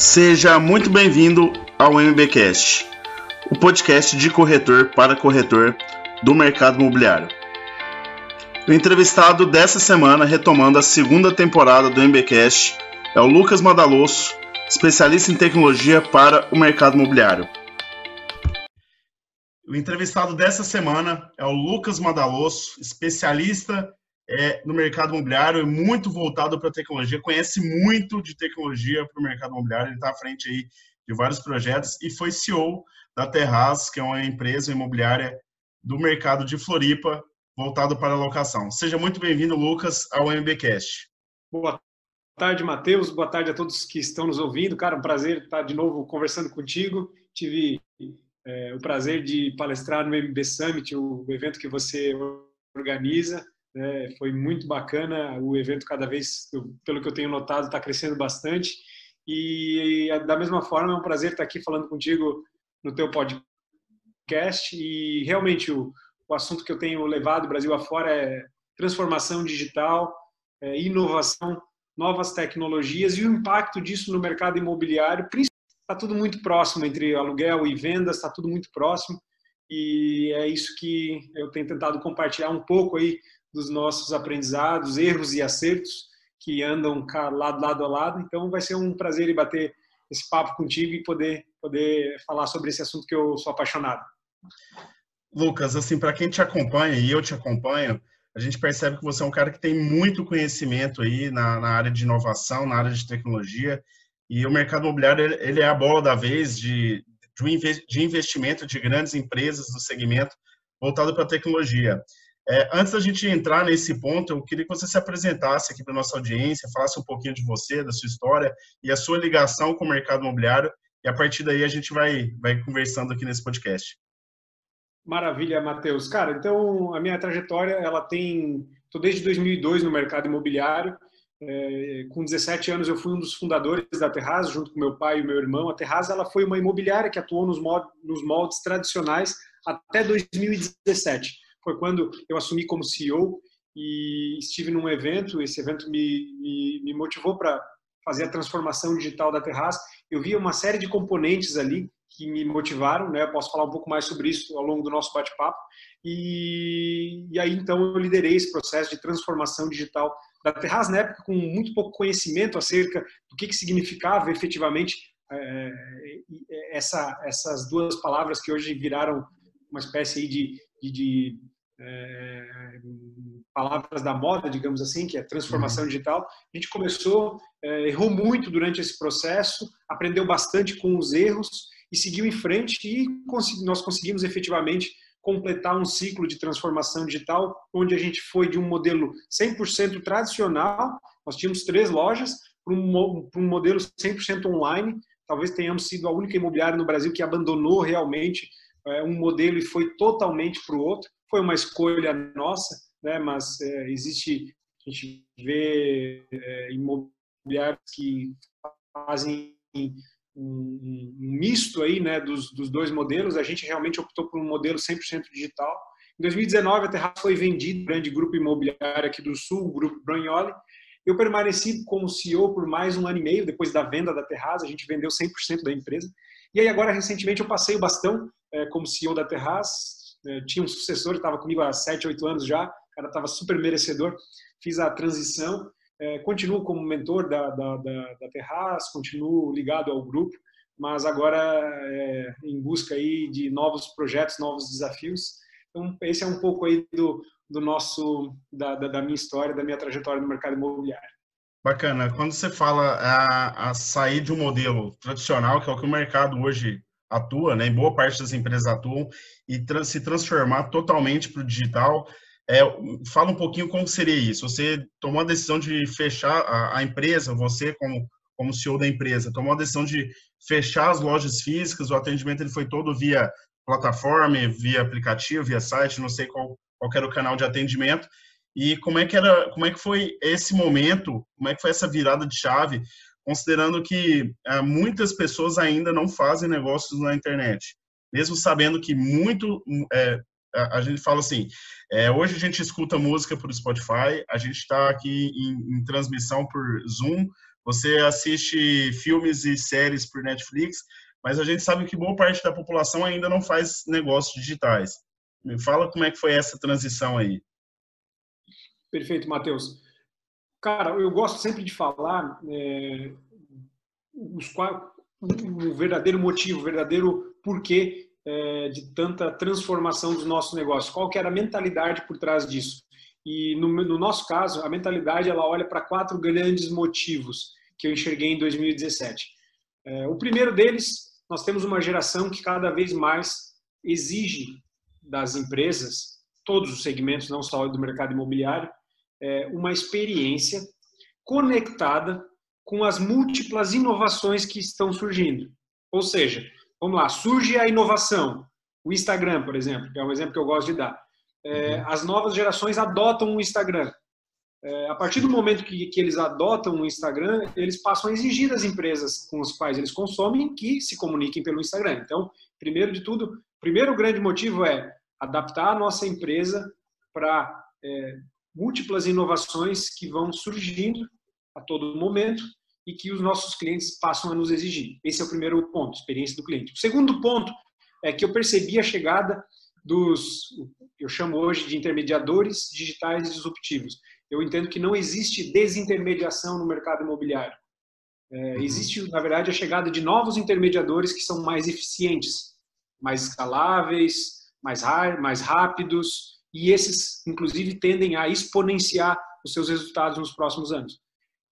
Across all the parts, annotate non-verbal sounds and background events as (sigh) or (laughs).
Seja muito bem-vindo ao MBcast, o podcast de corretor para corretor do mercado imobiliário. O entrevistado dessa semana, retomando a segunda temporada do MBcast, é o Lucas Madalosso, especialista em tecnologia para o mercado imobiliário. O entrevistado dessa semana é o Lucas Madalosso, especialista é, no mercado imobiliário, muito voltado para tecnologia, conhece muito de tecnologia para o mercado imobiliário, ele está à frente aí de vários projetos e foi CEO da Terraz, que é uma empresa imobiliária do mercado de Floripa, voltado para a locação. Seja muito bem-vindo, Lucas, ao MBcast. Boa tarde, Matheus. Boa tarde a todos que estão nos ouvindo. Cara, um prazer estar de novo conversando contigo. Tive é, o prazer de palestrar no MB Summit, o evento que você organiza. É, foi muito bacana. O evento, cada vez, pelo que eu tenho notado, está crescendo bastante. E, da mesma forma, é um prazer estar aqui falando contigo no teu podcast. E realmente, o, o assunto que eu tenho levado Brasil afora é transformação digital, é inovação, novas tecnologias e o impacto disso no mercado imobiliário. Está tudo muito próximo entre aluguel e vendas, está tudo muito próximo. E é isso que eu tenho tentado compartilhar um pouco aí dos nossos aprendizados, erros e acertos que andam lado, lado a lado. Então vai ser um prazer bater esse papo contigo e poder, poder falar sobre esse assunto que eu sou apaixonado. Lucas, assim, para quem te acompanha e eu te acompanho, a gente percebe que você é um cara que tem muito conhecimento aí na, na área de inovação, na área de tecnologia, e o mercado imobiliário ele é a bola da vez de, de investimento de grandes empresas do segmento voltado para a tecnologia. É, antes da gente entrar nesse ponto, eu queria que você se apresentasse aqui para nossa audiência, falasse um pouquinho de você, da sua história e a sua ligação com o mercado imobiliário. E a partir daí a gente vai, vai conversando aqui nesse podcast. Maravilha, Matheus. Cara, então a minha trajetória, ela tem. Estou desde 2002 no mercado imobiliário. É, com 17 anos eu fui um dos fundadores da Terraz, junto com meu pai e meu irmão. A Terraz ela foi uma imobiliária que atuou nos, mod, nos moldes tradicionais até 2017 foi quando eu assumi como CEO e estive num evento. Esse evento me, me, me motivou para fazer a transformação digital da Terraz. Eu vi uma série de componentes ali que me motivaram, né? Eu posso falar um pouco mais sobre isso ao longo do nosso bate-papo. E, e, aí então eu liderei esse processo de transformação digital da Terraz na época com muito pouco conhecimento acerca do que, que significava efetivamente é, essa, essas duas palavras que hoje viraram uma espécie de, de, de é, palavras da moda, digamos assim, que é transformação uhum. digital. A gente começou, é, errou muito durante esse processo, aprendeu bastante com os erros e seguiu em frente e nós conseguimos efetivamente completar um ciclo de transformação digital, onde a gente foi de um modelo 100% tradicional, nós tínhamos três lojas, para um, modelo 100% online. Talvez tenhamos sido a única imobiliária no Brasil que abandonou realmente é, um modelo e foi totalmente para o outro foi uma escolha nossa, né? mas é, existe, a gente vê é, imobiliários que fazem um, um, misto aí, né, dos, dos dois modelos. A gente realmente optou por um modelo 100% digital. Em 2019, a Terra foi vendida, grande grupo imobiliário aqui do Sul, o Grupo Bragnoli. Eu permaneci como CEO por mais um ano e meio, depois da venda da Terraz, a gente vendeu 100% da empresa. E aí agora, recentemente, eu passei o bastão é, como CEO da Terraz, é, tinha um sucessor, estava comigo há 7, 8 anos já, o cara estava super merecedor, fiz a transição, é, continuo como mentor da, da, da, da Terraz, continuo ligado ao grupo, mas agora é, em busca aí de novos projetos, novos desafios. Então, esse é um pouco aí do, do nosso, da, da, minha história, da minha trajetória no mercado imobiliário. Bacana. Quando você fala a, a, sair de um modelo tradicional, que é o que o mercado hoje atua, né, em boa parte das empresas atuam, e se transformar totalmente para o digital. É, fala um pouquinho como seria isso. Você tomou a decisão de fechar a, a, empresa, você como, como CEO da empresa, tomou a decisão de fechar as lojas físicas, o atendimento ele foi todo via plataforma, via aplicativo, via site, não sei qual, qual era o canal de atendimento. E como é que era, como é que foi esse momento, como é que foi essa virada de chave considerando que é, muitas pessoas ainda não fazem negócios na internet, mesmo sabendo que muito é, a, gente fala assim, é, hoje a gente escuta música por Spotify, a gente está aqui em, em, transmissão por Zoom, você assiste filmes e séries por Netflix, mas a gente sabe que boa parte da população ainda não faz negócios digitais. Me fala como é que foi essa transição aí. Perfeito, Matheus. Cara, eu gosto sempre de falar é, os, o verdadeiro motivo, o verdadeiro porquê é, de tanta transformação dos nossos negócios. Qual que era a mentalidade por trás disso? E no, no nosso caso, a mentalidade ela olha para quatro grandes motivos que eu enxerguei em 2017. É, o primeiro deles, nós temos uma geração que cada vez mais exige das empresas, todos os segmentos, não só do mercado imobiliário, é, uma experiência conectada com as múltiplas inovações que estão surgindo. Ou seja, vamos lá, surge a inovação. O Instagram, por exemplo, que é um exemplo que eu gosto de dar. É, uhum. as novas gerações adotam o Instagram. É, a partir do momento que, que, eles adotam o Instagram, eles passam a exigir das empresas com as quais eles consomem que se comuniquem pelo Instagram. Então, primeiro de tudo, primeiro grande motivo é adaptar a nossa empresa para é, múltiplas inovações que vão surgindo a todo momento e que os nossos clientes passam a nos exigir. Esse é o primeiro ponto, experiência do cliente. O segundo ponto é que eu percebi a chegada dos, eu chamo hoje de intermediadores digitais disruptivos. Eu entendo que não existe desintermediação no mercado imobiliário. É, uhum. existe, na verdade, a chegada de novos intermediadores que são mais eficientes, mais escaláveis, mais, mais rápidos, e esses, inclusive, tendem a exponenciar os seus resultados nos próximos anos.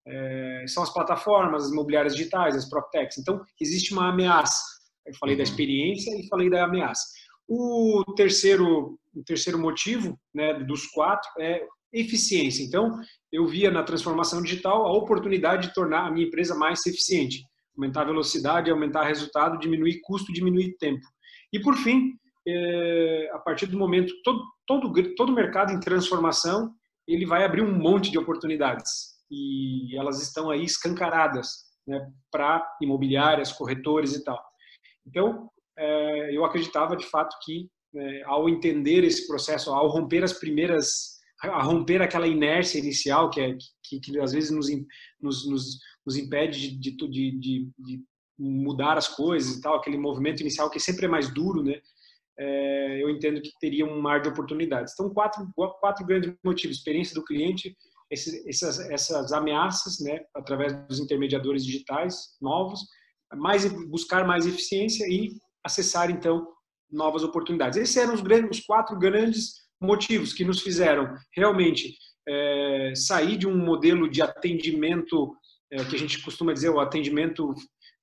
É, são as plataformas, as imobiliárias digitais, as PropTechs. Então, existe uma ameaça. Eu falei da uhum. experiência e falei da ameaça. O terceiro, o terceiro motivo né, dos quatro é eficiência. Então, eu via na transformação digital a oportunidade de tornar a minha empresa mais eficiente, aumentar a velocidade, aumentar o resultado, diminuir custo, diminuir tempo. E por fim, é, a partir do momento todo todo todo mercado em transformação ele vai abrir um monte de oportunidades e elas estão aí escancaradas né, para imobiliárias, corretores e tal. Então é, eu acreditava de fato que é, ao entender esse processo, ao romper as primeiras a romper aquela inércia inicial que, é, que, que às vezes nos, nos, nos, nos impede de, de, de, de, mudar as coisas e tal, aquele movimento inicial que sempre é mais duro, né? É, eu entendo que teria um mar de oportunidades. Então, quatro, quatro grandes motivos: experiência do cliente, essas, essas ameaças, né, através dos intermediadores digitais novos, mais buscar mais eficiência e acessar então novas oportunidades. Esses eram os, grandes, os quatro grandes motivos que nos fizeram realmente é, sair de um modelo de atendimento é, que a gente costuma dizer o atendimento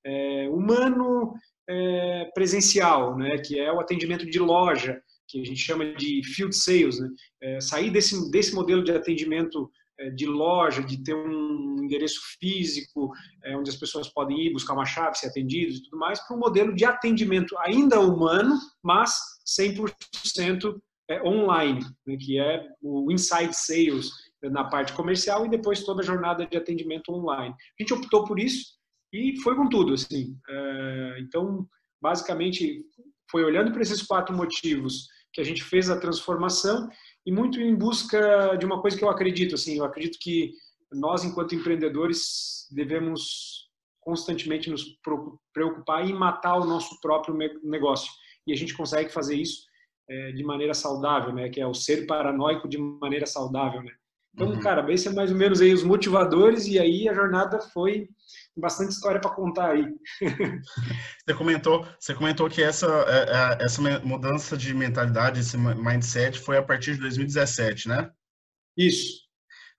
é, humano é, presencial, né, que é o atendimento de loja, que a gente chama de field sales, né, é, sair desse desse modelo de atendimento de loja, de ter um endereço físico, onde as pessoas podem ir buscar uma chave, ser atendidos e tudo mais, para um modelo de atendimento ainda humano, mas 100% é, online, né, que é o inside sales na parte comercial e depois toda a jornada de atendimento online. A gente optou por isso e foi com tudo, assim. É, então, basicamente, foi olhando para esses quatro motivos que a gente fez a transformação e muito em busca de uma coisa que eu acredito, assim, eu acredito que nós, enquanto empreendedores, devemos constantemente nos preocupar em matar o nosso próprio negócio. E a gente consegue fazer isso é, de maneira saudável, né? Que é o ser paranoico de maneira saudável, né? Então, uhum. cara, esse é mais ou menos aí os motivadores e aí a jornada foi bastante história para contar aí. (laughs) você comentou, você comentou que essa é, é, essa mudança de mentalidade, esse mindset foi a partir de 2017, né? Isso.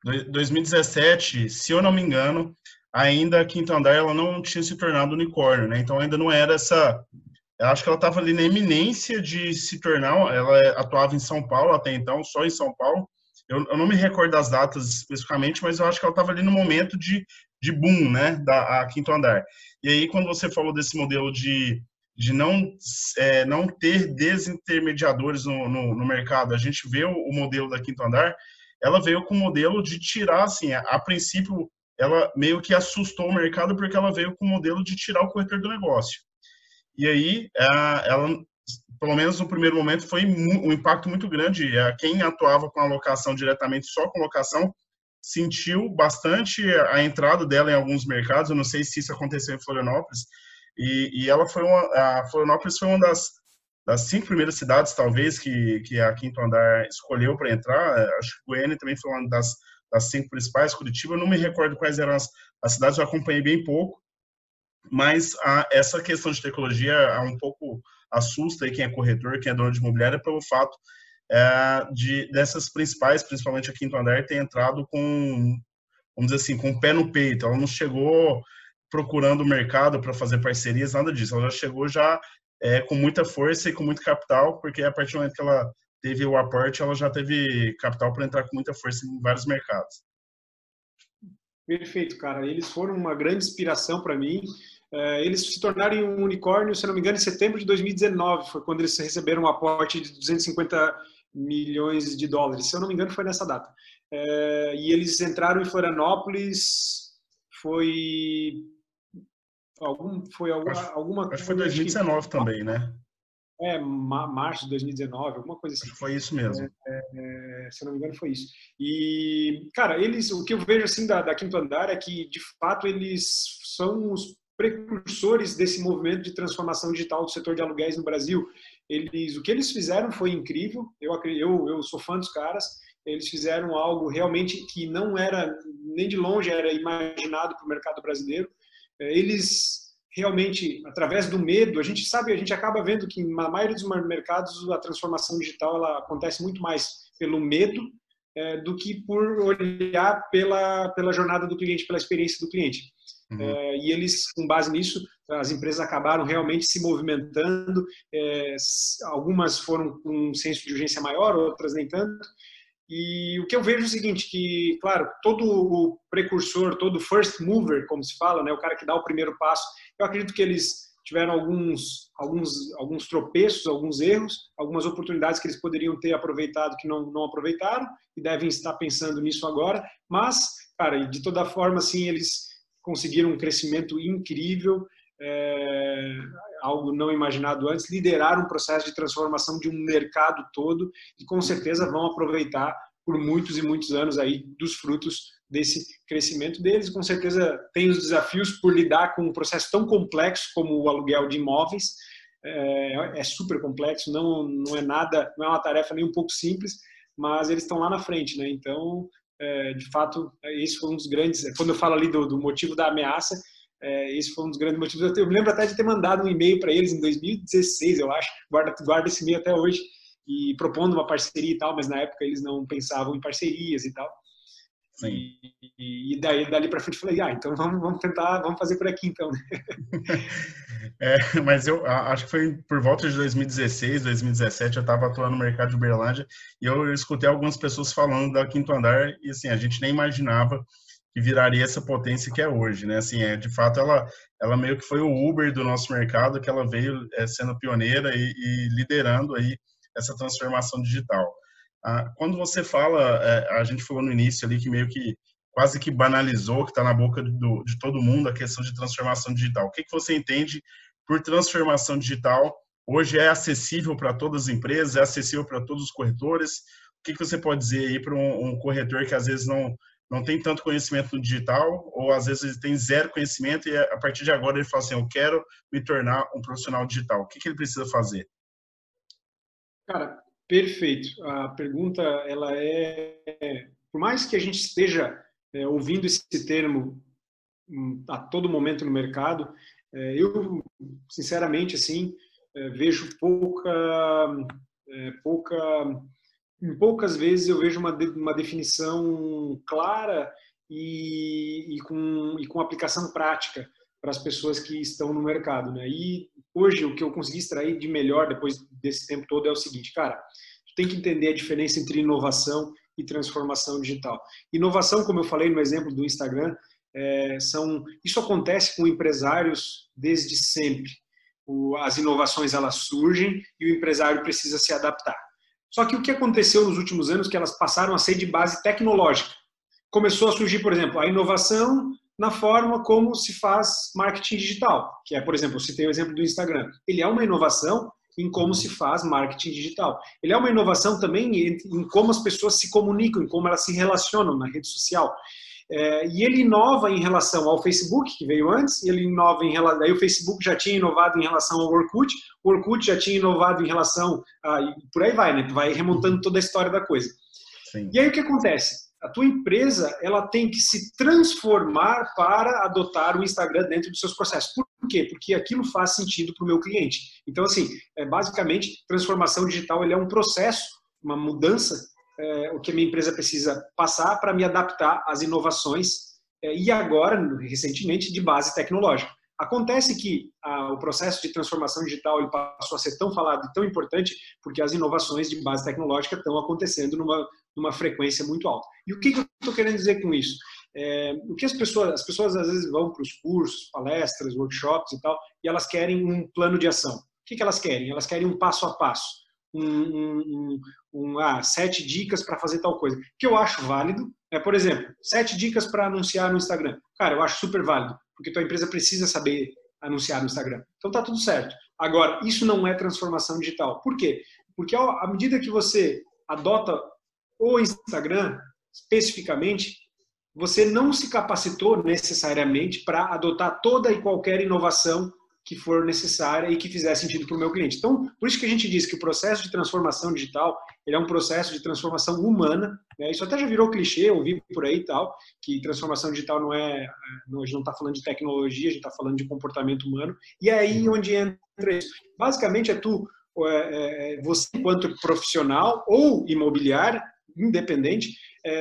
2017, se eu não me engano, ainda a Quinto Andar ela não tinha se tornado unicórnio, né? Então ainda não era essa eu acho que ela estava ali na eminência de se tornar. Ela atuava em São Paulo até então, só em São Paulo. Eu, eu não me recordo das datas especificamente, mas eu acho que ela estava ali no momento de, de boom, né, da a Quinto Andar. E aí, quando você falou desse modelo de, de não, é, não ter desintermediadores no, no, no, mercado, a gente vê o, o, modelo da Quinto Andar, ela veio com o modelo de tirar, assim, a, a princípio, ela meio que assustou o mercado porque ela veio com o modelo de tirar o corretor do negócio. E aí, ela, pelo menos no primeiro momento, foi um impacto muito grande. Quem atuava com a locação diretamente, só com locação, sentiu bastante a entrada dela em alguns mercados. Eu não sei se isso aconteceu em Florianópolis. E, e ela foi uma, a Florianópolis foi uma das, das cinco primeiras cidades, talvez, que, que a Quinto Andar escolheu para entrar. Acho que Goiânia também foi uma das, das cinco principais. Curitiba, eu não me recordo quais eram as, as cidades, eu acompanhei bem pouco. Mas a, essa questão de tecnologia é um pouco assusta aí quem é corretor, quem é dono de imobiliária, pelo fato é, de dessas principais, principalmente a Quinto Andar, ter entrado com, vamos dizer assim, com o pé no peito. Ela não chegou procurando o mercado para fazer parcerias, nada disso. Ela já chegou já é, com muita força e com muito capital, porque a partir do momento que ela teve o aporte, ela já teve capital para entrar com muita força em vários mercados. Perfeito, cara. Eles foram uma grande inspiração para mim. É, eles se tornaram um unicórnio, se não me engano, em setembro de 2019, foi quando eles receberam um aporte de 250 milhões de dólares. Se eu não me engano, foi nessa data. É, e eles entraram em Florianópolis, foi algum, foi alguma, acho, alguma acho que foi 2019 que, também, né? É, março de 2019, alguma coisa assim. Foi isso mesmo. É, é, se eu não me engano, foi isso. E, cara, eles, o que eu vejo assim da, da Quinto Andar é que, de fato, eles são os precursores desse movimento de transformação digital do setor de aluguéis no Brasil. Eles, o que eles fizeram foi incrível. Eu, eu, eu sou fã dos caras. Eles fizeram algo realmente que não era nem de longe era imaginado para o mercado brasileiro. É, eles realmente, através do medo, a gente sabe, a gente acaba vendo que na maioria dos mercados a transformação digital ela acontece muito mais pelo medo é, do que por olhar pela, pela jornada do cliente, pela experiência do cliente. Uhum. É, e eles, com base nisso, as empresas acabaram realmente se movimentando. É, algumas foram com um senso de urgência maior, outras nem tanto. E o que eu vejo é o seguinte, que, claro, todo o precursor, todo first mover, como se fala, né, o cara que dá o primeiro passo, eu acredito que eles tiveram alguns, alguns, alguns tropeços, alguns erros, algumas oportunidades que eles poderiam ter aproveitado que não, não aproveitaram e devem estar pensando nisso agora. Mas, cara, de toda forma, assim, eles conseguiram um crescimento incrível, é, algo não imaginado antes, lideraram um processo de transformação de um mercado todo e com certeza vão aproveitar por muitos e muitos anos aí dos frutos desse crescimento deles. Com certeza tem os desafios por lidar com um processo tão complexo como o aluguel de imóveis. É, é super complexo, não, não é nada, não é uma tarefa nem um pouco simples, mas eles estão lá na frente, né? Então é, de fato, esse foi um dos grandes. Quando eu falo ali do, do motivo da ameaça, é, esse foi um dos grandes motivos. Eu, eu me lembro até de ter mandado um e-mail para eles em 2016, eu acho. Guarda, guarda esse e-mail até hoje e propondo uma parceria e tal, mas na época eles não pensavam em parcerias e tal. Sim. E, e daí dali para frente falei, ah, então vamos, vamos tentar, vamos fazer por aqui então. Né? (laughs) é, mas eu acho que foi por volta de 2016, 2017, eu estava atuando no mercado de Uberlândia e eu escutei algumas pessoas falando da Quinto Andar e assim, a gente nem imaginava que viraria essa potência que é hoje, né? Assim, é, de fato, ela, ela meio que foi o Uber do nosso mercado, que ela veio é, sendo pioneira e, e liderando aí essa transformação digital. Ah, quando você fala, é, a gente falou no início ali que meio que quase que banalizou, que está na boca do, de todo mundo a questão de transformação digital. O que, que você entende por transformação digital? Hoje é acessível para todas as empresas, é acessível para todos os corretores. O que, que você pode dizer aí para um, um, corretor que às vezes não, não tem tanto conhecimento no digital, ou às vezes ele tem zero conhecimento e a partir de agora ele fala assim, eu quero me tornar um profissional digital. O que, que ele precisa fazer? Cara, Perfeito. A pergunta ela é, por mais que a gente esteja é, ouvindo esse termo hum, a todo momento no mercado, é, eu sinceramente assim é, vejo pouca, é, pouca, em poucas vezes eu vejo uma, uma definição clara e, e, com, e com aplicação prática para as pessoas que estão no mercado, né? E hoje o que eu consegui extrair de melhor depois desse tempo todo é o seguinte, cara, tu tem que entender a diferença entre inovação e transformação digital. Inovação, como eu falei no exemplo do Instagram, é, são isso acontece com empresários desde sempre. O, as inovações elas surgem e o empresário precisa se adaptar. Só que o que aconteceu nos últimos anos é que elas passaram a ser de base tecnológica. Começou a surgir, por exemplo, a inovação na forma como se faz marketing digital, que é, por exemplo, eu citei o exemplo do Instagram. Ele é uma inovação, em como se faz marketing digital. Ele é uma inovação também em como as pessoas se comunicam, em como elas se relacionam na rede social. É, e ele inova em relação ao Facebook, que veio antes, ele inova em relação. Aí o Facebook já tinha inovado em relação ao Orkut, o Orkut já tinha inovado em relação. A, por aí vai, né? Vai remontando toda a história da coisa. Sim. E aí o que acontece? A tua empresa ela tem que se transformar para adotar o Instagram dentro dos seus processos. Por quê? Porque aquilo faz sentido para o meu cliente. Então, assim, é, basicamente, transformação digital ele é um processo, uma mudança é, o que a minha empresa precisa passar para me adaptar às inovações é, e agora, recentemente, de base tecnológica. Acontece que a, o processo de transformação digital ele passou a ser tão falado e tão importante porque as inovações de base tecnológica estão acontecendo numa, numa frequência muito alta. E o que, que eu estou querendo dizer com isso? É, o que as pessoas, as pessoas às vezes vão para os cursos, palestras, workshops e tal, e elas querem um plano de ação. O que, que elas querem? Elas querem um passo a passo um, um, um ah, sete dicas para fazer tal coisa, que eu acho válido. É, por exemplo, sete dicas para anunciar no Instagram. Cara, eu acho super válido, porque tua empresa precisa saber anunciar no Instagram. Então tá tudo certo. Agora, isso não é transformação digital. Por quê? Porque à medida que você adota o Instagram, especificamente, você não se capacitou necessariamente para adotar toda e qualquer inovação que for necessária e que fizer sentido para o meu cliente. Então, por isso que a gente diz que o processo de transformação digital ele é um processo de transformação humana. Né? Isso até já virou clichê, ouvi por aí e tal, que transformação digital não é, é a gente não está falando de tecnologia, a gente está falando de comportamento humano. E é aí onde entra isso. Basicamente é tu, é, é, você enquanto profissional ou imobiliário, independente,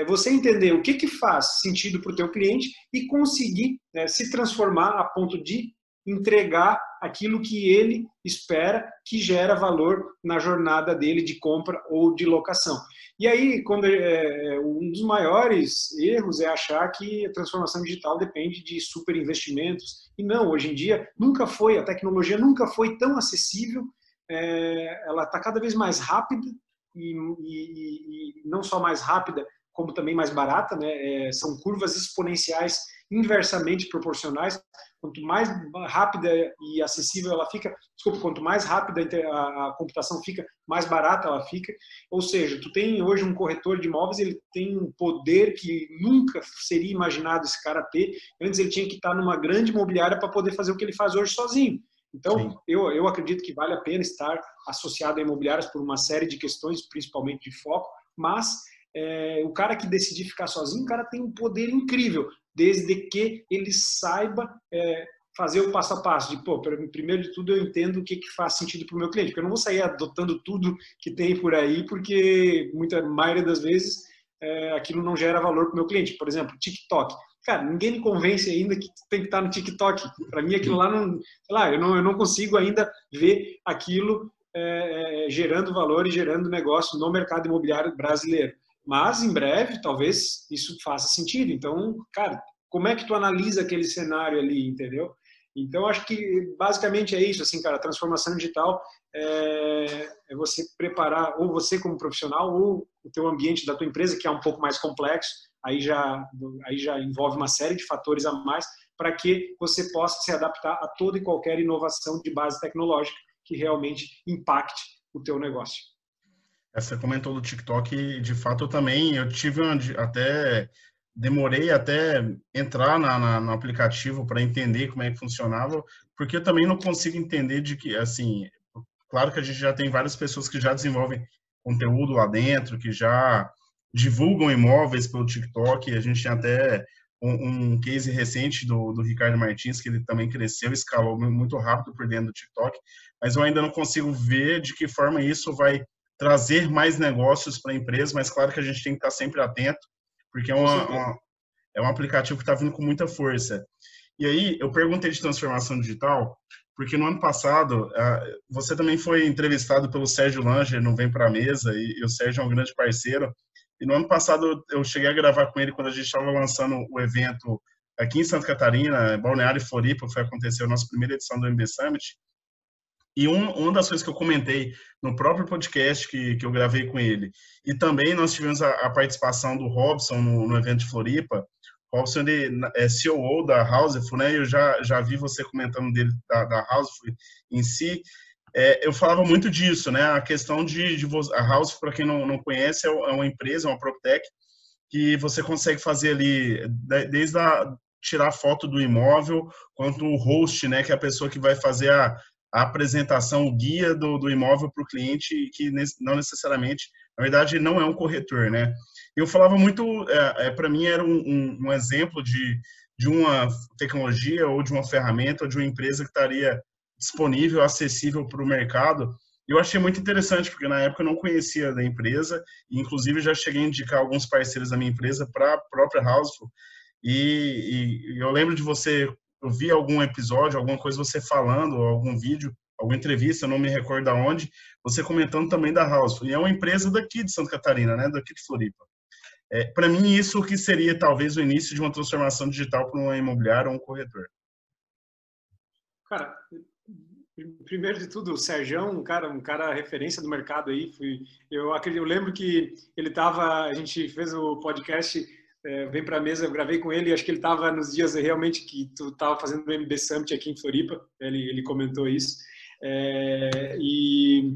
você entender o que, que faz sentido para o teu cliente e conseguir né, se transformar a ponto de entregar aquilo que ele espera que gera valor na jornada dele de compra ou de locação. E aí, quando é, é, um dos maiores erros é achar que a transformação digital depende de super investimentos. E não, hoje em dia nunca foi, a tecnologia nunca foi tão acessível, é, ela está cada vez mais rápida e, e, e, não só mais rápida, como também mais barata, né? É, são curvas exponenciais inversamente proporcionais. Quanto mais rápida e acessível ela fica, desculpa, quanto mais rápida a, computação fica, mais barata ela fica. Ou seja, tu tem hoje um corretor de imóveis, ele tem um poder que nunca seria imaginado esse cara ter. Antes ele tinha que estar numa grande imobiliária para poder fazer o que ele faz hoje sozinho. Então, eu, eu acredito que vale a pena estar associado a imobiliárias por uma série de questões, principalmente de foco, mas é, o cara que decidir ficar sozinho, o cara tem um poder incrível desde que ele saiba é, fazer o passo a passo de, pô, primeiro de tudo eu entendo o que, que faz sentido para o meu cliente, porque eu não vou sair adotando tudo que tem por aí, porque muita maioria das vezes é, aquilo não gera valor para o meu cliente. Por exemplo, TikTok. Cara, ninguém me convence ainda que tem que estar no TikTok. Para mim, aquilo lá não, lá, eu não, eu não consigo ainda ver aquilo é, é gerando valor e gerando negócio no mercado imobiliário brasileiro. Mas em breve, talvez isso faça sentido. Então, cara, como é que tu analisa aquele cenário ali, entendeu? Então, acho que basicamente é isso, assim, cara, transformação digital é, é, você preparar, ou você como profissional, ou o teu ambiente da tua empresa, que é um pouco mais complexo, aí já, aí já envolve uma série de fatores a mais, para que você possa se adaptar a toda e qualquer inovação de base tecnológica que realmente impacte o teu negócio. Você comentou do TikTok, de fato eu também, eu tive até, demorei até entrar na, na, no aplicativo para entender como é que funcionava, porque eu também não consigo entender de que, assim, claro que a gente já tem várias pessoas que já desenvolvem conteúdo lá dentro, que já divulgam imóveis pelo TikTok, a gente tem até um, um case recente do, do Ricardo Martins, que ele também cresceu, escalou muito rápido por dentro do TikTok, mas eu ainda não consigo ver de que forma isso vai trazer mais negócios para a empresa, mas claro que a gente tem que estar sempre atento, porque é, uma, uma é um aplicativo que está vindo com muita força. E aí, eu perguntei de transformação digital, porque no ano passado, você também foi entrevistado pelo Sérgio Langer, não Vem para a Mesa, e, o Sérgio é um grande parceiro. E no ano passado, eu cheguei a gravar com ele quando a gente estava lançando o evento aqui em Santa Catarina, Balneário Floripa, foi acontecer a nossa primeira edição do MB Summit. E um, uma das coisas que eu comentei no próprio podcast que, que eu gravei com ele, e também nós tivemos a, a participação do Robson no, no, evento de Floripa. Robson ele é CEO da Houseful, né? Eu já, já vi você comentando dele da, da Houseful em si. é, eu falava muito disso, né? A questão de, de a House, para quem não, não conhece, é, é uma empresa, uma PropTech, que você consegue fazer ali, desde a, tirar foto do imóvel, quanto o host, né, que é a pessoa que vai fazer a, a apresentação, o guia do, do imóvel para o cliente, que não necessariamente, na verdade, não é um corretor, né? Eu falava muito, é, é para mim era um, um, um, exemplo de, de uma tecnologia ou de uma ferramenta ou de uma empresa que estaria disponível, acessível para o mercado. Eu achei muito interessante, porque na época eu não conhecia da empresa, e inclusive já cheguei a indicar alguns parceiros da minha empresa para a própria Houseful. E, e, eu lembro de você, eu vi algum episódio, alguma coisa você falando, algum vídeo, alguma entrevista, não me recordo aonde, você comentando também da Houseful. E é uma empresa daqui de Santa Catarina, né, daqui de Floripa. É, para mim, isso que seria talvez o início de uma transformação digital para um imobiliário ou um corretor. Cara, primeiro de tudo, o Sérgio, um cara, um cara referência do mercado aí. Fui, eu acredito, eu lembro que ele estava, a gente fez o podcast é, vem para a mesa, eu gravei com ele, acho que ele estava nos dias realmente que tu estava fazendo o MB Summit aqui em Floripa, ele, ele comentou isso. É, e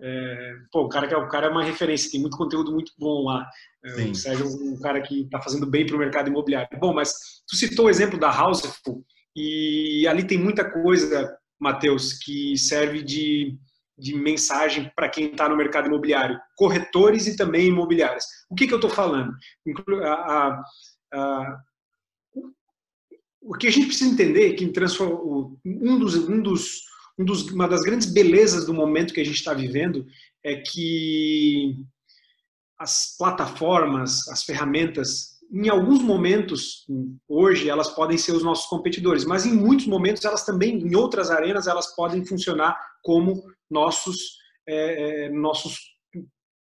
é, pô, o cara, o cara é uma referência, tem muito conteúdo muito bom lá. É, Sim. O Sérgio é um cara que está fazendo bem para o mercado imobiliário. Bom, mas tu citou o exemplo da Houseful, e ali tem muita coisa, Matheus, que serve de, de mensagem para quem está no mercado imobiliário, corretores e também imobiliárias. O que, que eu estou falando? A, a, a, o que a gente precisa entender é que um dos, um dos um dos, uma das grandes belezas do momento que a gente está vivendo é que as plataformas, as ferramentas, em alguns momentos, hoje, elas podem ser os nossos competidores, mas em muitos momentos elas também, em outras arenas, elas podem funcionar como nossos, é, é nossos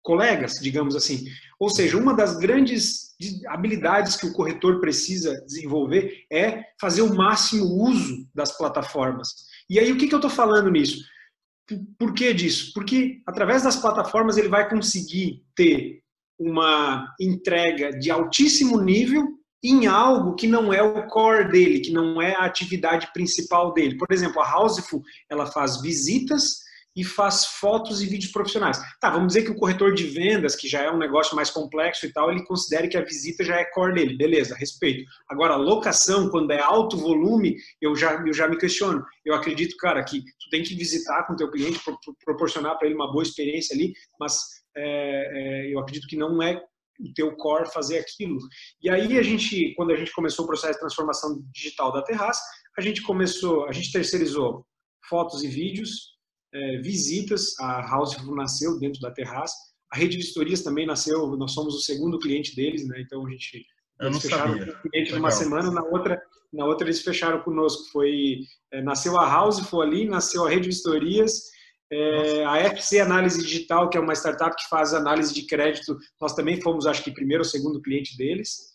colegas, digamos assim. Ou seja, uma das grandes habilidades que o corretor precisa desenvolver é fazer o máximo uso das plataformas. E aí, o que, que eu estou falando nisso? Por que disso? Porque através das plataformas ele vai conseguir ter uma entrega de altíssimo nível em algo que não é o core dele, que não é a atividade principal dele. Por exemplo, a Houseful, ela faz visitas e faz fotos e vídeos profissionais. Tá, vamos dizer que o corretor de vendas, que já é um negócio mais complexo e tal, ele considere que a visita já é core dele. Beleza, respeito. Agora, locação, quando é alto volume, eu já, eu já me questiono. Eu acredito, cara, que tu tem que visitar com o teu cliente, pro, proporcionar para ele uma boa experiência ali, mas é, é, eu acredito que não é o teu core fazer aquilo. E aí a gente, quando a gente começou o processo de transformação digital da Terraça, a gente começou, a gente terceirizou fotos e vídeos, é, visitas, a House nasceu dentro da Terraça, a Rede Vistorias também nasceu, nós somos o segundo cliente deles, né? Então a gente eu não fecharam sabia. o cliente numa semana, na outra, na outra eles fecharam conosco. Foi é, nasceu a House, foi ali, nasceu a Rede Vistorias, é, a FC Análise Digital, que é uma startup que faz análise de crédito, nós também fomos, acho que, primeiro ou segundo cliente deles.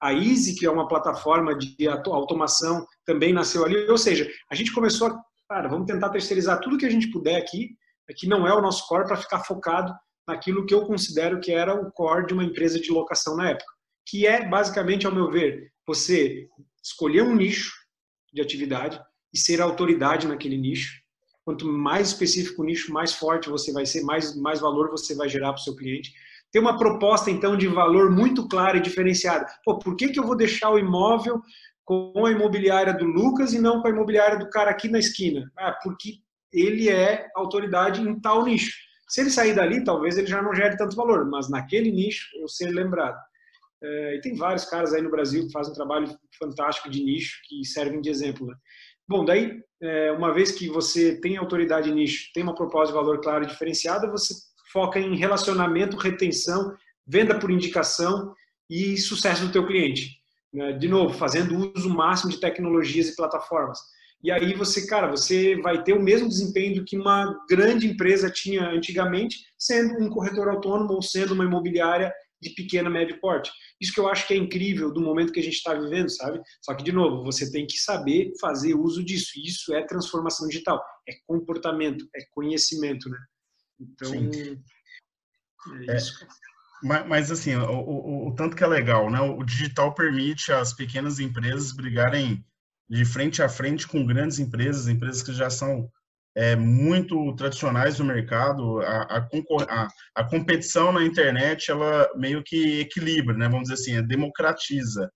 A Easy, que é uma plataforma de automação, também nasceu ali. Ou seja, a gente começou a cara, vamos tentar terceirizar tudo que a gente puder aqui, que não é o nosso core, para ficar focado naquilo que eu considero que era o core de uma empresa de locação na época, que é basicamente, ao meu ver, você escolher um nicho de atividade e ser autoridade naquele nicho. Quanto mais específico o nicho, mais forte você vai ser, mais, mais valor você vai gerar para o seu cliente. Ter uma proposta, então, de valor muito clara e diferenciada. Pô, por que, que eu vou deixar o imóvel com a imobiliária do Lucas e não com a imobiliária do cara aqui na esquina. Ah, porque ele é autoridade em tal nicho. Se ele sair dali, talvez ele já não gere tanto valor, mas naquele nicho eu ser lembrado. É, e tem vários caras aí no Brasil que fazem um trabalho fantástico de nicho que servem de exemplo. Né? Bom, daí, é, uma vez que você tem autoridade em nicho, tem uma proposta de valor claro e diferenciada, você foca em relacionamento, retenção, venda por indicação e sucesso do teu cliente? De novo, fazendo uso máximo de tecnologias e plataformas. E aí você, cara, você vai ter o mesmo desempenho do que uma grande empresa tinha antigamente, sendo um corretor autônomo ou sendo uma imobiliária de pequena, médio porte. Isso que eu acho que é incrível do momento que a gente está vivendo, sabe? Só que, de novo, você tem que saber fazer uso disso. Isso é transformação digital, é comportamento, é conhecimento, né? Então, Sim. é isso. É. Mas, mas assim, o, o, o, tanto que é legal, né? O digital permite as pequenas empresas brigarem de frente a frente com grandes empresas, empresas que já são é, muito tradicionais do mercado, a, a, a, a, competição na internet, ela meio que equilibra, né? Vamos dizer assim, é democratiza.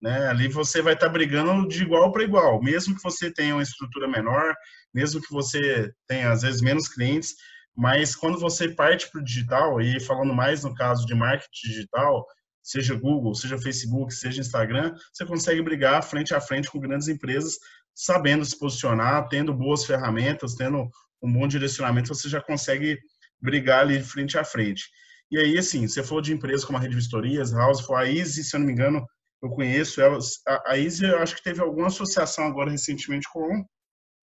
Né? Ali você vai estar tá brigando de igual para igual, mesmo que você tenha uma estrutura menor, mesmo que você tenha, às vezes, menos clientes, mas quando você parte para o digital, e falando mais no caso de marketing digital, seja Google, seja Facebook, seja Instagram, você consegue brigar frente a frente com grandes empresas, sabendo se posicionar, tendo boas ferramentas, tendo um bom direcionamento, você já consegue brigar ali frente a frente. E aí, assim, você falou de empresas como a Rede Vistorias, House, a Easy, se eu não me engano, eu conheço elas. A, a Easy, eu acho que teve alguma associação agora recentemente com,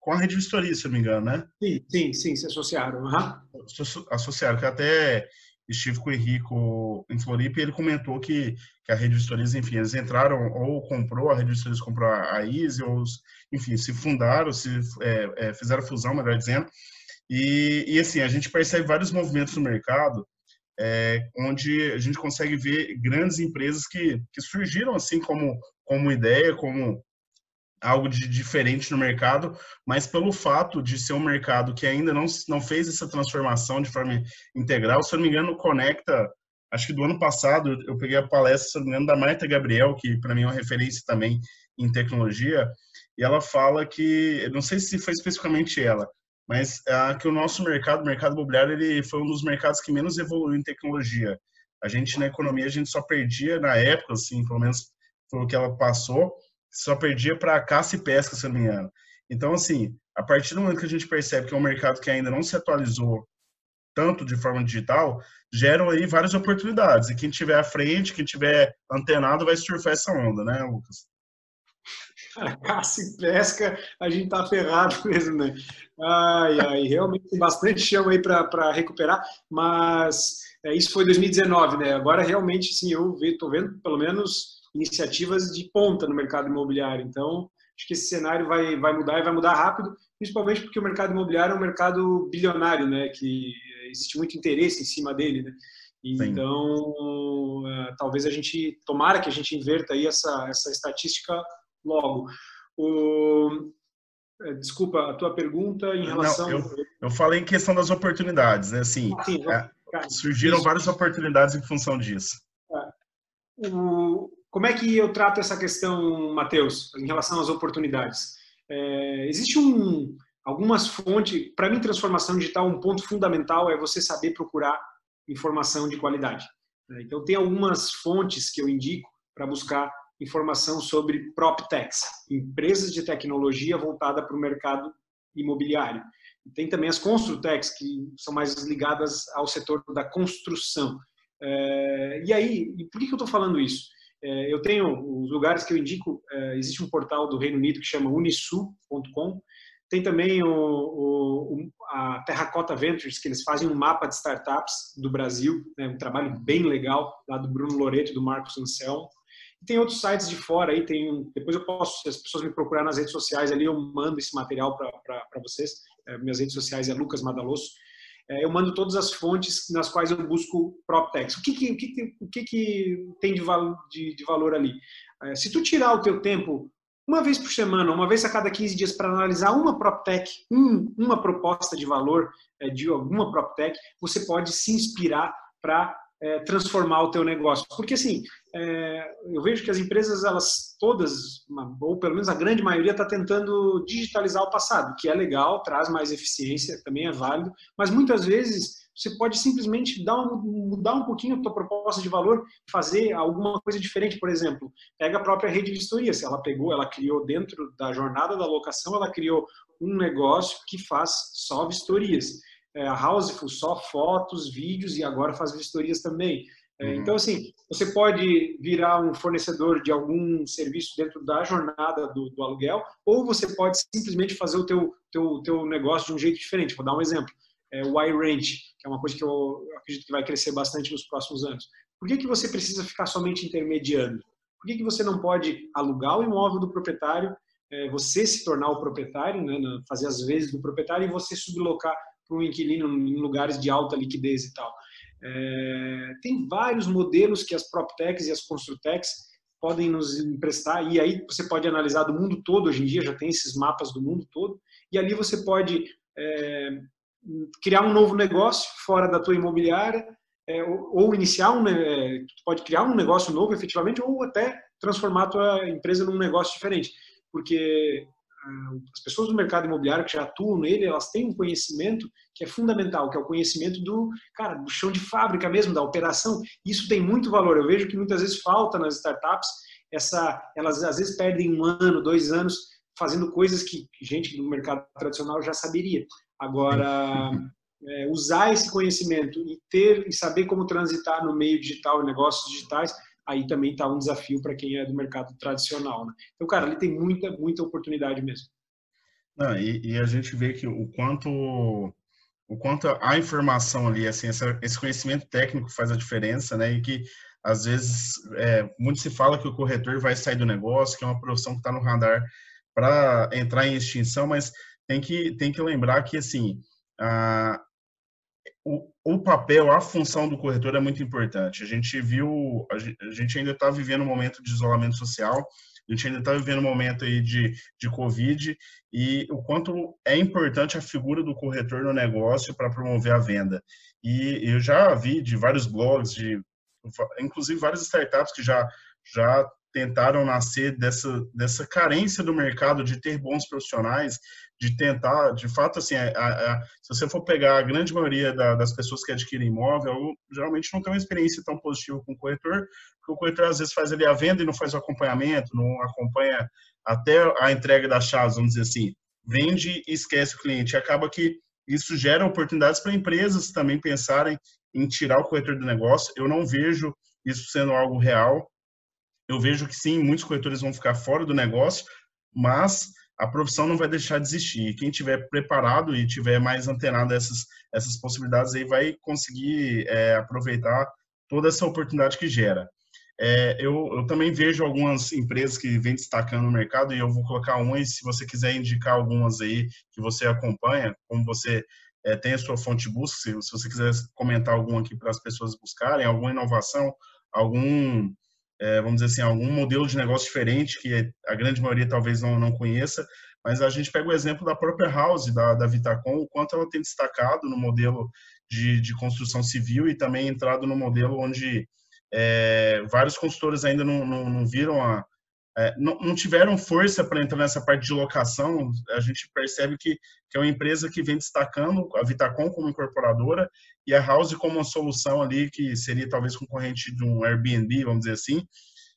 com a Rede Vistoria, se eu não me engano, né? Sim, sim, sim, se associaram. Uhum. Associaram, que até estive com o Henrico em Floripa e ele comentou que, que a Rede Vistorias, enfim, eles entraram ou comprou, a Rede Vistorias comprou a, a Easy, ou, enfim, se fundaram, se é, é, fizeram fusão, melhor dizendo. E, e, assim, a gente percebe vários movimentos no mercado é, onde a gente consegue ver grandes empresas que, que surgiram assim como, como ideia, como algo de diferente no mercado, mas pelo fato de ser um mercado que ainda não, não fez essa transformação de forma integral, se eu não me engano, conecta, acho que do ano passado, eu peguei a palestra, se não me engano, da Marta Gabriel, que para mim é uma referência também em tecnologia, e ela fala que, não sei se foi especificamente ela, mas que o nosso mercado, o mercado imobiliário, ele foi um dos mercados que menos evoluiu em tecnologia. A gente, na economia, a gente só perdia, na época, assim, pelo menos foi o que ela passou, só perdia para caça e pesca, se eu não me engano. Então, assim, a partir do momento que a gente percebe que é um mercado que ainda não se atualizou tanto de forma digital, geram aí várias oportunidades. E quem tiver à frente, quem tiver antenado, vai surfar essa onda, né, Lucas? caça e pesca, a gente tá ferrado (laughs) mesmo, né? Ai, ai, realmente tem bastante chão aí para recuperar, mas é, isso foi 2019, né? Agora realmente, sim, eu estou vendo pelo menos iniciativas de ponta no mercado imobiliário. Então, acho que esse cenário vai, vai mudar e vai mudar rápido, principalmente porque o mercado imobiliário é um mercado bilionário, né? Que existe muito interesse em cima dele, né? Então, uh, talvez a gente, tomara que a gente inverta aí essa, essa estatística logo. O, é, desculpa, a tua pergunta em relação... Não, eu, eu, falei em questão das oportunidades, né? Assim, ah, Sim, é, surgiram isso. várias oportunidades em função disso. É. O, como é que eu trato essa questão, Matheus, em relação às oportunidades? É, existe um, algumas fontes... Para mim, transformação digital, um ponto fundamental é você saber procurar informação de qualidade. Né? Então, tem algumas fontes que eu indico para buscar informação sobre PropTechs, empresas de tecnologia voltada para o mercado imobiliário. E tem também as Construtex, que são mais ligadas ao setor da construção. É, e aí, por que eu estou falando isso? É, eu tenho os lugares que eu indico, é, existe um portal do Reino Unido que chama unisu.com, tem também o, o, a Terracota Ventures, que eles fazem um mapa de startups do Brasil, né, um trabalho bem legal, lá do Bruno Loreto e do Marcos Anselmo tem outros sites de fora aí, tem, depois eu posso, se as pessoas me procurarem nas redes sociais ali, eu mando esse material para vocês. É, minhas redes sociais é Lucas Madaloso. É, eu mando todas as fontes nas quais eu busco PropTechs. O que, que, o que, o que, que tem de, de, de valor ali? É, se tu tirar o teu tempo uma vez por semana, uma vez a cada 15 dias para analisar uma PropTech, um, uma proposta de valor é, de alguma PropTech, você pode se inspirar para é, transformar o teu negócio. Porque assim, é, eu vejo que as empresas, elas todas, ou pelo menos a grande maioria, está tentando digitalizar o passado, que é legal, traz mais eficiência, também é válido, mas muitas vezes você pode simplesmente dar mudar um pouquinho a tua proposta de valor, fazer alguma coisa diferente, por exemplo, pega a própria rede de vistoria, se ela pegou, ela criou dentro da jornada da locação, ela criou um negócio que faz só vistorias. É, a Houseful só fotos, vídeos e agora faz vistorias também. É, uhum. Então, assim, você pode virar um fornecedor de algum serviço dentro da jornada do, do aluguel, ou você pode simplesmente fazer o teu, teu, teu negócio de um jeito diferente. Vou dar um exemplo. É, o iRent, que é uma coisa que eu acredito que vai crescer bastante nos próximos anos. Por que, que você precisa ficar somente intermediando? Por que, que você não pode alugar o imóvel do proprietário, é, você se tornar o proprietário, né, fazer as vezes do proprietário e você sublocar para um inquilino em lugares de alta liquidez e tal. É, tem vários modelos que as PropTechs e as Construtecs podem nos emprestar, e aí você pode analisar do mundo todo, hoje em dia já tem esses mapas do mundo todo, e ali você pode é, criar um novo negócio fora da tua imobiliária, é, ou, ou, iniciar um, é, pode criar um negócio novo efetivamente, ou até transformar a tua empresa num negócio diferente, porque as pessoas do mercado imobiliário que já atuam nele, elas têm um conhecimento que é fundamental, que é o conhecimento do, cara, do chão de fábrica mesmo, da operação. Isso tem muito valor. Eu vejo que muitas vezes falta nas startups essa, elas às vezes perdem um ano, dois anos fazendo coisas que gente do mercado tradicional já saberia. Agora, é, usar esse conhecimento e ter e saber como transitar no meio digital e negócios digitais aí também está um desafio para quem é do mercado tradicional. Né? Então, cara, ali tem muita, muita oportunidade mesmo. Não, e, e, a gente vê que o quanto o quanto a informação ali, assim, essa, esse conhecimento técnico faz a diferença, né? E que às vezes é, muito se fala que o corretor vai sair do negócio, que é uma profissão que está no radar para entrar em extinção, mas tem que tem que lembrar que assim a, o, o, papel, a função do corretor é muito importante. A gente viu, a gente, ainda está vivendo um momento de isolamento social, a gente ainda está vivendo um momento aí de, de Covid e o quanto é importante a figura do corretor no negócio para promover a venda. E eu já vi de vários blogs, de inclusive várias startups que já, já tentaram nascer dessa, dessa carência do mercado de ter bons profissionais de tentar, de fato, assim, a, a, se você for pegar a grande maioria da, das pessoas que adquirem imóvel, geralmente não tem uma experiência tão positiva com o corretor, porque o corretor às vezes faz ali a venda e não faz o acompanhamento, não acompanha até a entrega das chaves, vamos dizer assim. Vende e esquece o cliente. Acaba que isso gera oportunidades para empresas também pensarem em tirar o corretor do negócio. Eu não vejo isso sendo algo real. Eu vejo que sim, muitos corretores vão ficar fora do negócio, mas a profissão não vai deixar de existir. Quem tiver preparado e tiver mais antenado a essas, essas possibilidades aí vai conseguir é, aproveitar toda essa oportunidade que gera. É, eu, eu, também vejo algumas empresas que vêm destacando no mercado e eu vou colocar uma e se você quiser indicar algumas aí que você acompanha, como você é, tem a sua fonte de busca, se, se você quiser comentar alguma aqui para as pessoas buscarem, alguma inovação, algum é, vamos dizer assim, algum modelo de negócio diferente que a grande maioria talvez não, não conheça, mas a gente pega o exemplo da própria House, da, da Vitacom, o quanto ela tem destacado no modelo de, de construção civil e também entrado no modelo onde é, vários consultores ainda não, não, não viram a, é, não, não, tiveram força para entrar nessa parte de locação. A gente percebe que, que, é uma empresa que vem destacando a Vitacom como incorporadora e a House como uma solução ali que seria talvez concorrente de um Airbnb, vamos dizer assim,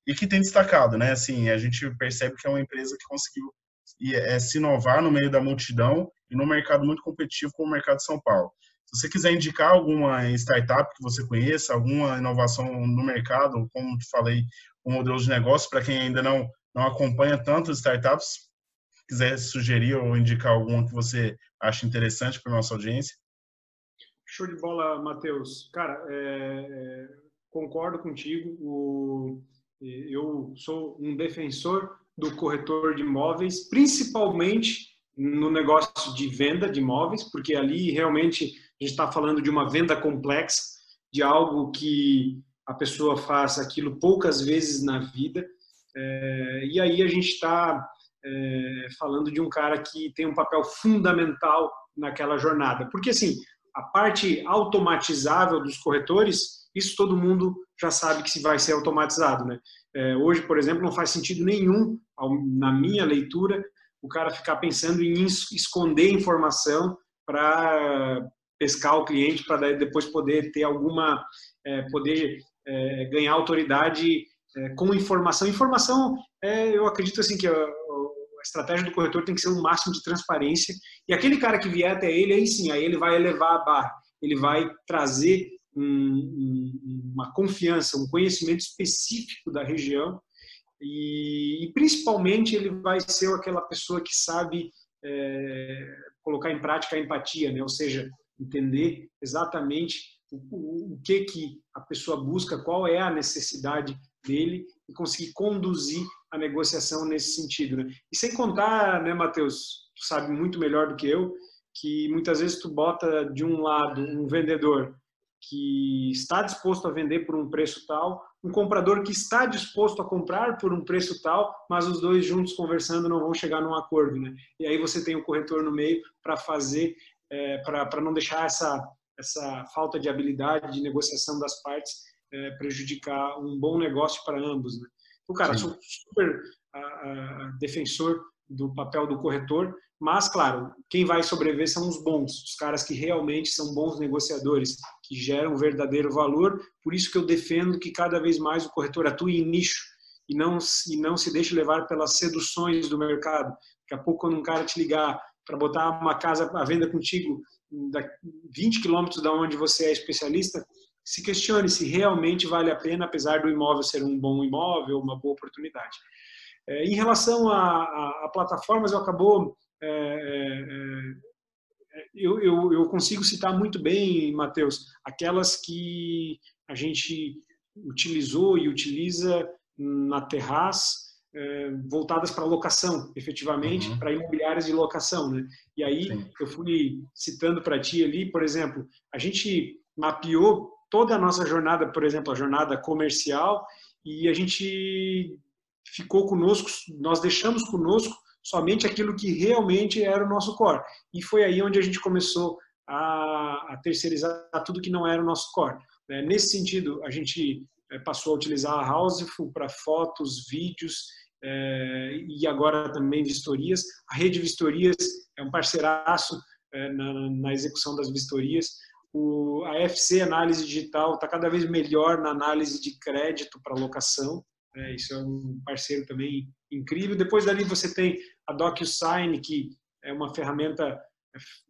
e que tem destacado, né? Assim, a gente percebe que é uma empresa que conseguiu é, se inovar no meio da multidão e no mercado muito competitivo como o mercado de São Paulo. Se você quiser indicar alguma startup que você conheça, alguma inovação no mercado, como te falei, um modelo de negócio para quem ainda não, não acompanha tanto startups, quiser sugerir ou indicar alguma que você acha interessante para nossa audiência. Show de bola, Matheus. Cara, é, é, concordo contigo. O, eu sou um defensor do corretor de imóveis, principalmente no negócio de venda de imóveis, porque ali realmente a gente está falando de uma venda complexa, de algo que a pessoa faz aquilo poucas vezes na vida. É, e aí a gente está é, falando de um cara que tem um papel fundamental naquela jornada. Porque, assim, a parte automatizável dos corretores, isso todo mundo já sabe que se vai ser automatizado, né? É, hoje, por exemplo, não faz sentido nenhum, na minha leitura, o cara ficar pensando em esconder informação para pescar o cliente, para depois poder ter alguma, é, poder é, ganhar autoridade é, com informação. Informação, é, eu acredito assim que a, a, estratégia do corretor tem que ser um máximo de transparência. E aquele cara que vier até ele, aí sim, aí ele vai elevar a barra, ele vai trazer um, uma confiança, um conhecimento específico da região e, e, principalmente ele vai ser aquela pessoa que sabe é, colocar em prática a empatia, né? ou seja, entender exatamente o, o, que que a pessoa busca, qual é a necessidade dele e conseguir conduzir a negociação nesse sentido. Né? E sem contar, né, Matheus, tu sabe muito melhor do que eu, que muitas vezes tu bota de um lado um vendedor que está disposto a vender por um preço tal, um comprador que está disposto a comprar por um preço tal, mas os dois juntos conversando não vão chegar num acordo, né? E aí você tem o corretor no meio para fazer, é, para não deixar essa essa falta de habilidade de negociação das partes é, prejudicar um bom negócio para ambos, né? O cara, Sim. sou super a, a, defensor do papel do corretor, mas, claro, quem vai sobreviver são os bons, os caras que realmente são bons negociadores, que geram verdadeiro valor. Por isso que eu defendo que cada vez mais o corretor atue em nicho e não, e não se deixe levar pelas seduções do mercado. Daqui a pouco, quando um cara te ligar para botar uma casa à venda contigo, 20 quilômetros da onde você é especialista, se questione se realmente vale a pena, apesar do imóvel ser um bom imóvel, uma boa oportunidade. É, em relação a, a, a plataformas, eu acabou é, é, é, eu, eu, eu, consigo citar muito bem, Matheus, aquelas que a gente utilizou e utiliza na Terraz, voltadas para locação, efetivamente, uhum. para imobiliárias de locação. Né? E aí Sim. eu fui citando para ti ali, por exemplo, a gente mapeou toda a nossa jornada, por exemplo, a jornada comercial, e a gente ficou conosco, nós deixamos conosco somente aquilo que realmente era o nosso core. E foi aí onde a gente começou a, a terceirizar tudo que não era o nosso core. Né? Nesse sentido, a gente passou a utilizar a Houseful para fotos, vídeos é, e agora também vistorias. A rede Vistorias é um parceiraço é, na, execução das vistorias. A FC Análise Digital está cada vez melhor na análise de crédito para locação. É, isso é um parceiro também incrível. Depois dali você tem a DocuSign, que é uma ferramenta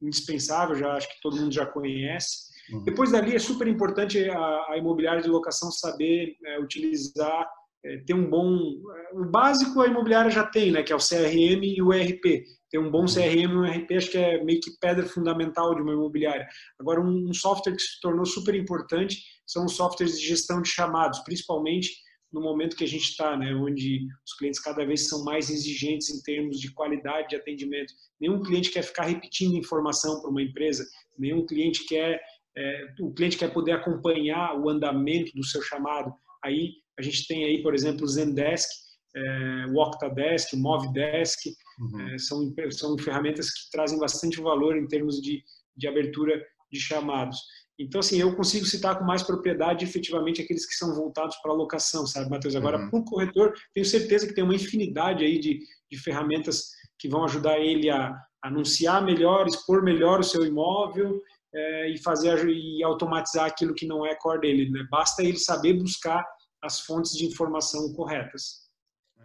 indispensável, já acho que todo mundo já conhece. Uhum. Depois dali é super importante a, a imobiliária de locação saber é, utilizar, é, ter um bom. É, o básico a imobiliária já tem, né, que é o CRM e o ERP. Ter um bom uhum. CRM e um ERP acho que é meio que pedra fundamental de uma imobiliária. Agora, um, um software que se tornou super importante são os softwares de gestão de chamados, principalmente no momento que a gente está, né, onde os clientes cada vez são mais exigentes em termos de qualidade de atendimento. Nenhum cliente quer ficar repetindo informação para uma empresa, nenhum cliente quer, é, o cliente quer poder acompanhar o andamento do seu chamado. Aí a gente tem aí, por exemplo, o Zendesk, é, o Octadesk, o Movidesk, uhum. é, são, são ferramentas que trazem bastante valor em termos de, de abertura de chamados. Então, assim, eu consigo citar com mais propriedade efetivamente aqueles que são voltados para a locação, sabe, Matheus? Agora, uhum. para o corretor, tenho certeza que tem uma infinidade aí de, de ferramentas que vão ajudar ele a anunciar melhor, expor melhor o seu imóvel é, e fazer e automatizar aquilo que não é core dele. Né? Basta ele saber buscar as fontes de informação corretas.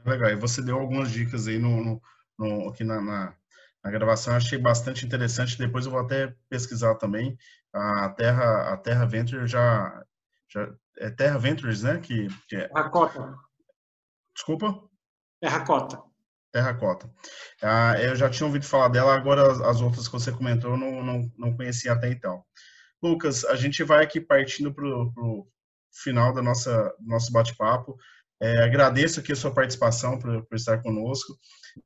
Legal. E você deu algumas dicas aí no, no, no aqui na, na, na gravação, achei bastante interessante. Depois eu vou até pesquisar também a Terra, a Terra Venture já, já é Terra Ventures, né? Que, que é... Terracota. Desculpa? Terracota. Terracota. Ah, eu já tinha ouvido falar dela, agora as outras que você comentou eu não, não, não conhecia até então. Lucas, a gente vai aqui partindo para o final da nossa nosso bate-papo. É, agradeço aqui a sua participação por, por estar conosco.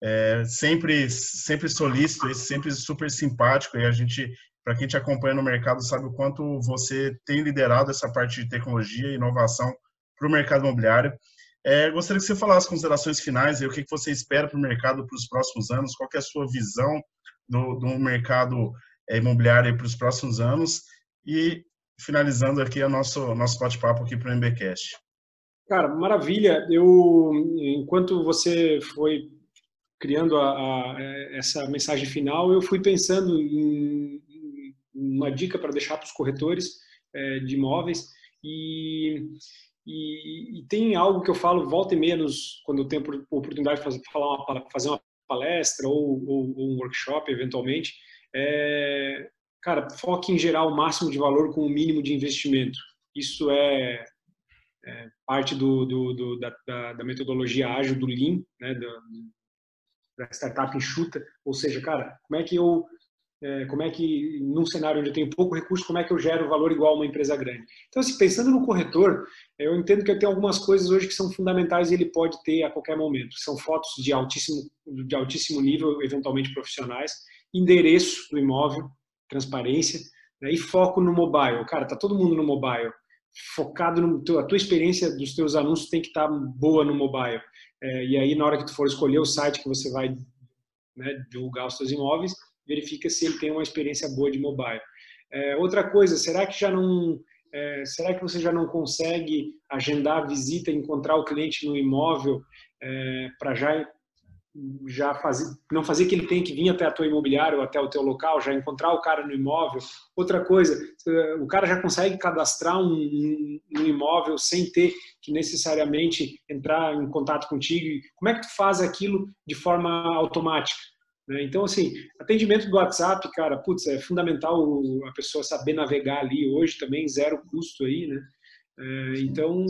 É, sempre sempre solícito, sempre super simpático e a gente para quem te acompanha no mercado, sabe o quanto você tem liderado essa parte de tecnologia e inovação para o mercado imobiliário. É, gostaria que você falasse as considerações finais e o que, que você espera para o mercado para os próximos anos, qual é a sua visão do, do mercado é, imobiliário para os próximos anos e finalizando aqui o nosso, nosso bate-papo aqui para o MBcast. Cara, maravilha. Eu, enquanto você foi criando a, a, essa mensagem final, eu fui pensando em, uma dica para deixar para os corretores é, de imóveis. E, e, e, tem algo que eu falo volta e meia nos, quando eu tenho oportunidade de fazer, falar uma, fazer uma palestra ou, ou, ou um workshop, eventualmente. É, cara, foque em gerar o máximo de valor com o mínimo de investimento. Isso é, é parte do, do, do da, da, da, metodologia ágil do Lean, né, da, da startup enxuta. Ou seja, cara, como é que eu é, como é que, num cenário onde eu tenho pouco recurso, como é que eu gero valor igual a uma empresa grande. Então, assim, pensando no corretor, eu entendo que tem algumas coisas hoje que são fundamentais e ele pode ter a qualquer momento. São fotos de altíssimo, de altíssimo nível, eventualmente profissionais, endereço do imóvel, transparência. Né? E foco no mobile. Cara, tá todo mundo no mobile. Focado no teu, a tua experiência dos teus anúncios tem que estar tá boa no mobile. É, e aí, na hora que tu for escolher o site que você vai né, divulgar os seus imóveis, verifica se ele tem uma experiência boa de mobile. É, outra coisa, será que já não é, será que você já não consegue agendar a visita, encontrar o cliente no imóvel é, para já já fazer, não fazer que ele tenha que vir até a tua imobiliária ou até o teu local, já encontrar o cara no imóvel. Outra coisa, o cara já consegue cadastrar um, um, imóvel sem ter que necessariamente entrar em contato contigo. Como é que tu faz aquilo de forma automática? Né? Então, assim, atendimento do WhatsApp, cara, putz, é fundamental a pessoa saber navegar ali hoje também, zero custo aí, né? É, então,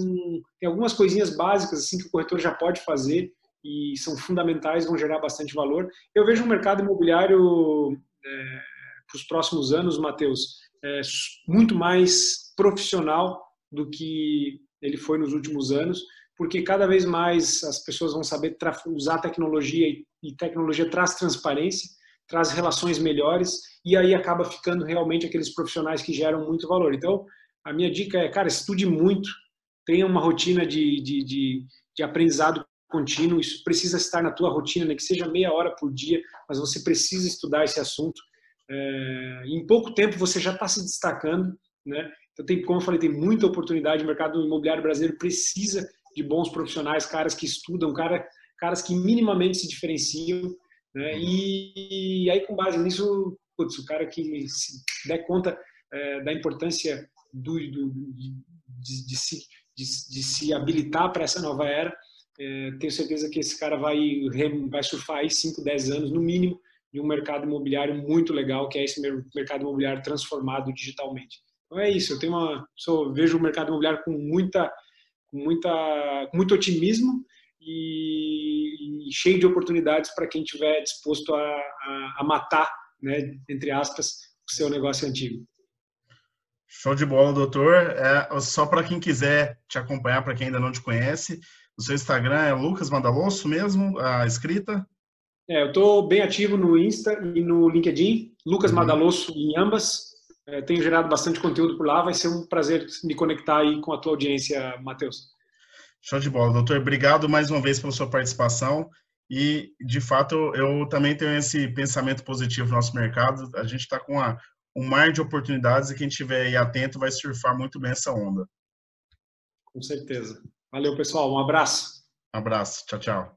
tem algumas coisinhas básicas assim que o corretor já pode fazer e são fundamentais, vão gerar bastante valor. Eu vejo um mercado imobiliário é, para os próximos anos, Matheus, é, muito mais profissional do que ele foi nos últimos anos, porque cada vez mais as pessoas vão saber usar tecnologia e tecnologia traz transparência, traz relações melhores e aí acaba ficando realmente aqueles profissionais que geram muito valor. Então, a minha dica é, cara, estude muito, tenha uma rotina de, de, de, de aprendizado contínuo, isso precisa estar na tua rotina, né? que seja meia hora por dia, mas você precisa estudar esse assunto. É, em pouco tempo você já está se destacando, né? Então tem, como eu falei, tem muita oportunidade. O mercado imobiliário brasileiro precisa de bons profissionais, caras que estudam, cara, caras que minimamente se diferenciam, né? E, e aí com base nisso, putz, o cara que se der conta é, da importância do, do de, de, de, se, de, de se habilitar para essa nova era, é, tenho certeza que esse cara vai, vai surfar aí 5, 10 anos no mínimo de um mercado imobiliário muito legal, que é esse mercado imobiliário transformado digitalmente. Então é isso, eu tenho uma, sou, vejo o mercado imobiliário com muita, com muita, com muito otimismo e, e cheio de oportunidades para quem estiver disposto a, a, a matar, né, entre aspas, o seu negócio antigo. Show de bola, doutor. É, só para quem quiser te acompanhar, para quem ainda não te conhece, o seu Instagram é Lucas Mandalosso mesmo, a escrita? É, eu estou bem ativo no Insta e no LinkedIn, Lucas uhum. Madalosso em ambas. É, tenho gerado bastante conteúdo por lá. Vai ser um prazer me conectar aí com a tua audiência, Matheus. Show de bola, doutor. Obrigado mais uma vez pela sua participação. E, de fato, eu também tenho esse pensamento positivo no nosso mercado. A gente está com um mar de oportunidades e quem estiver aí atento vai surfar muito bem essa onda. Com certeza. Valeu, pessoal. Um abraço. Um abraço. Tchau, tchau.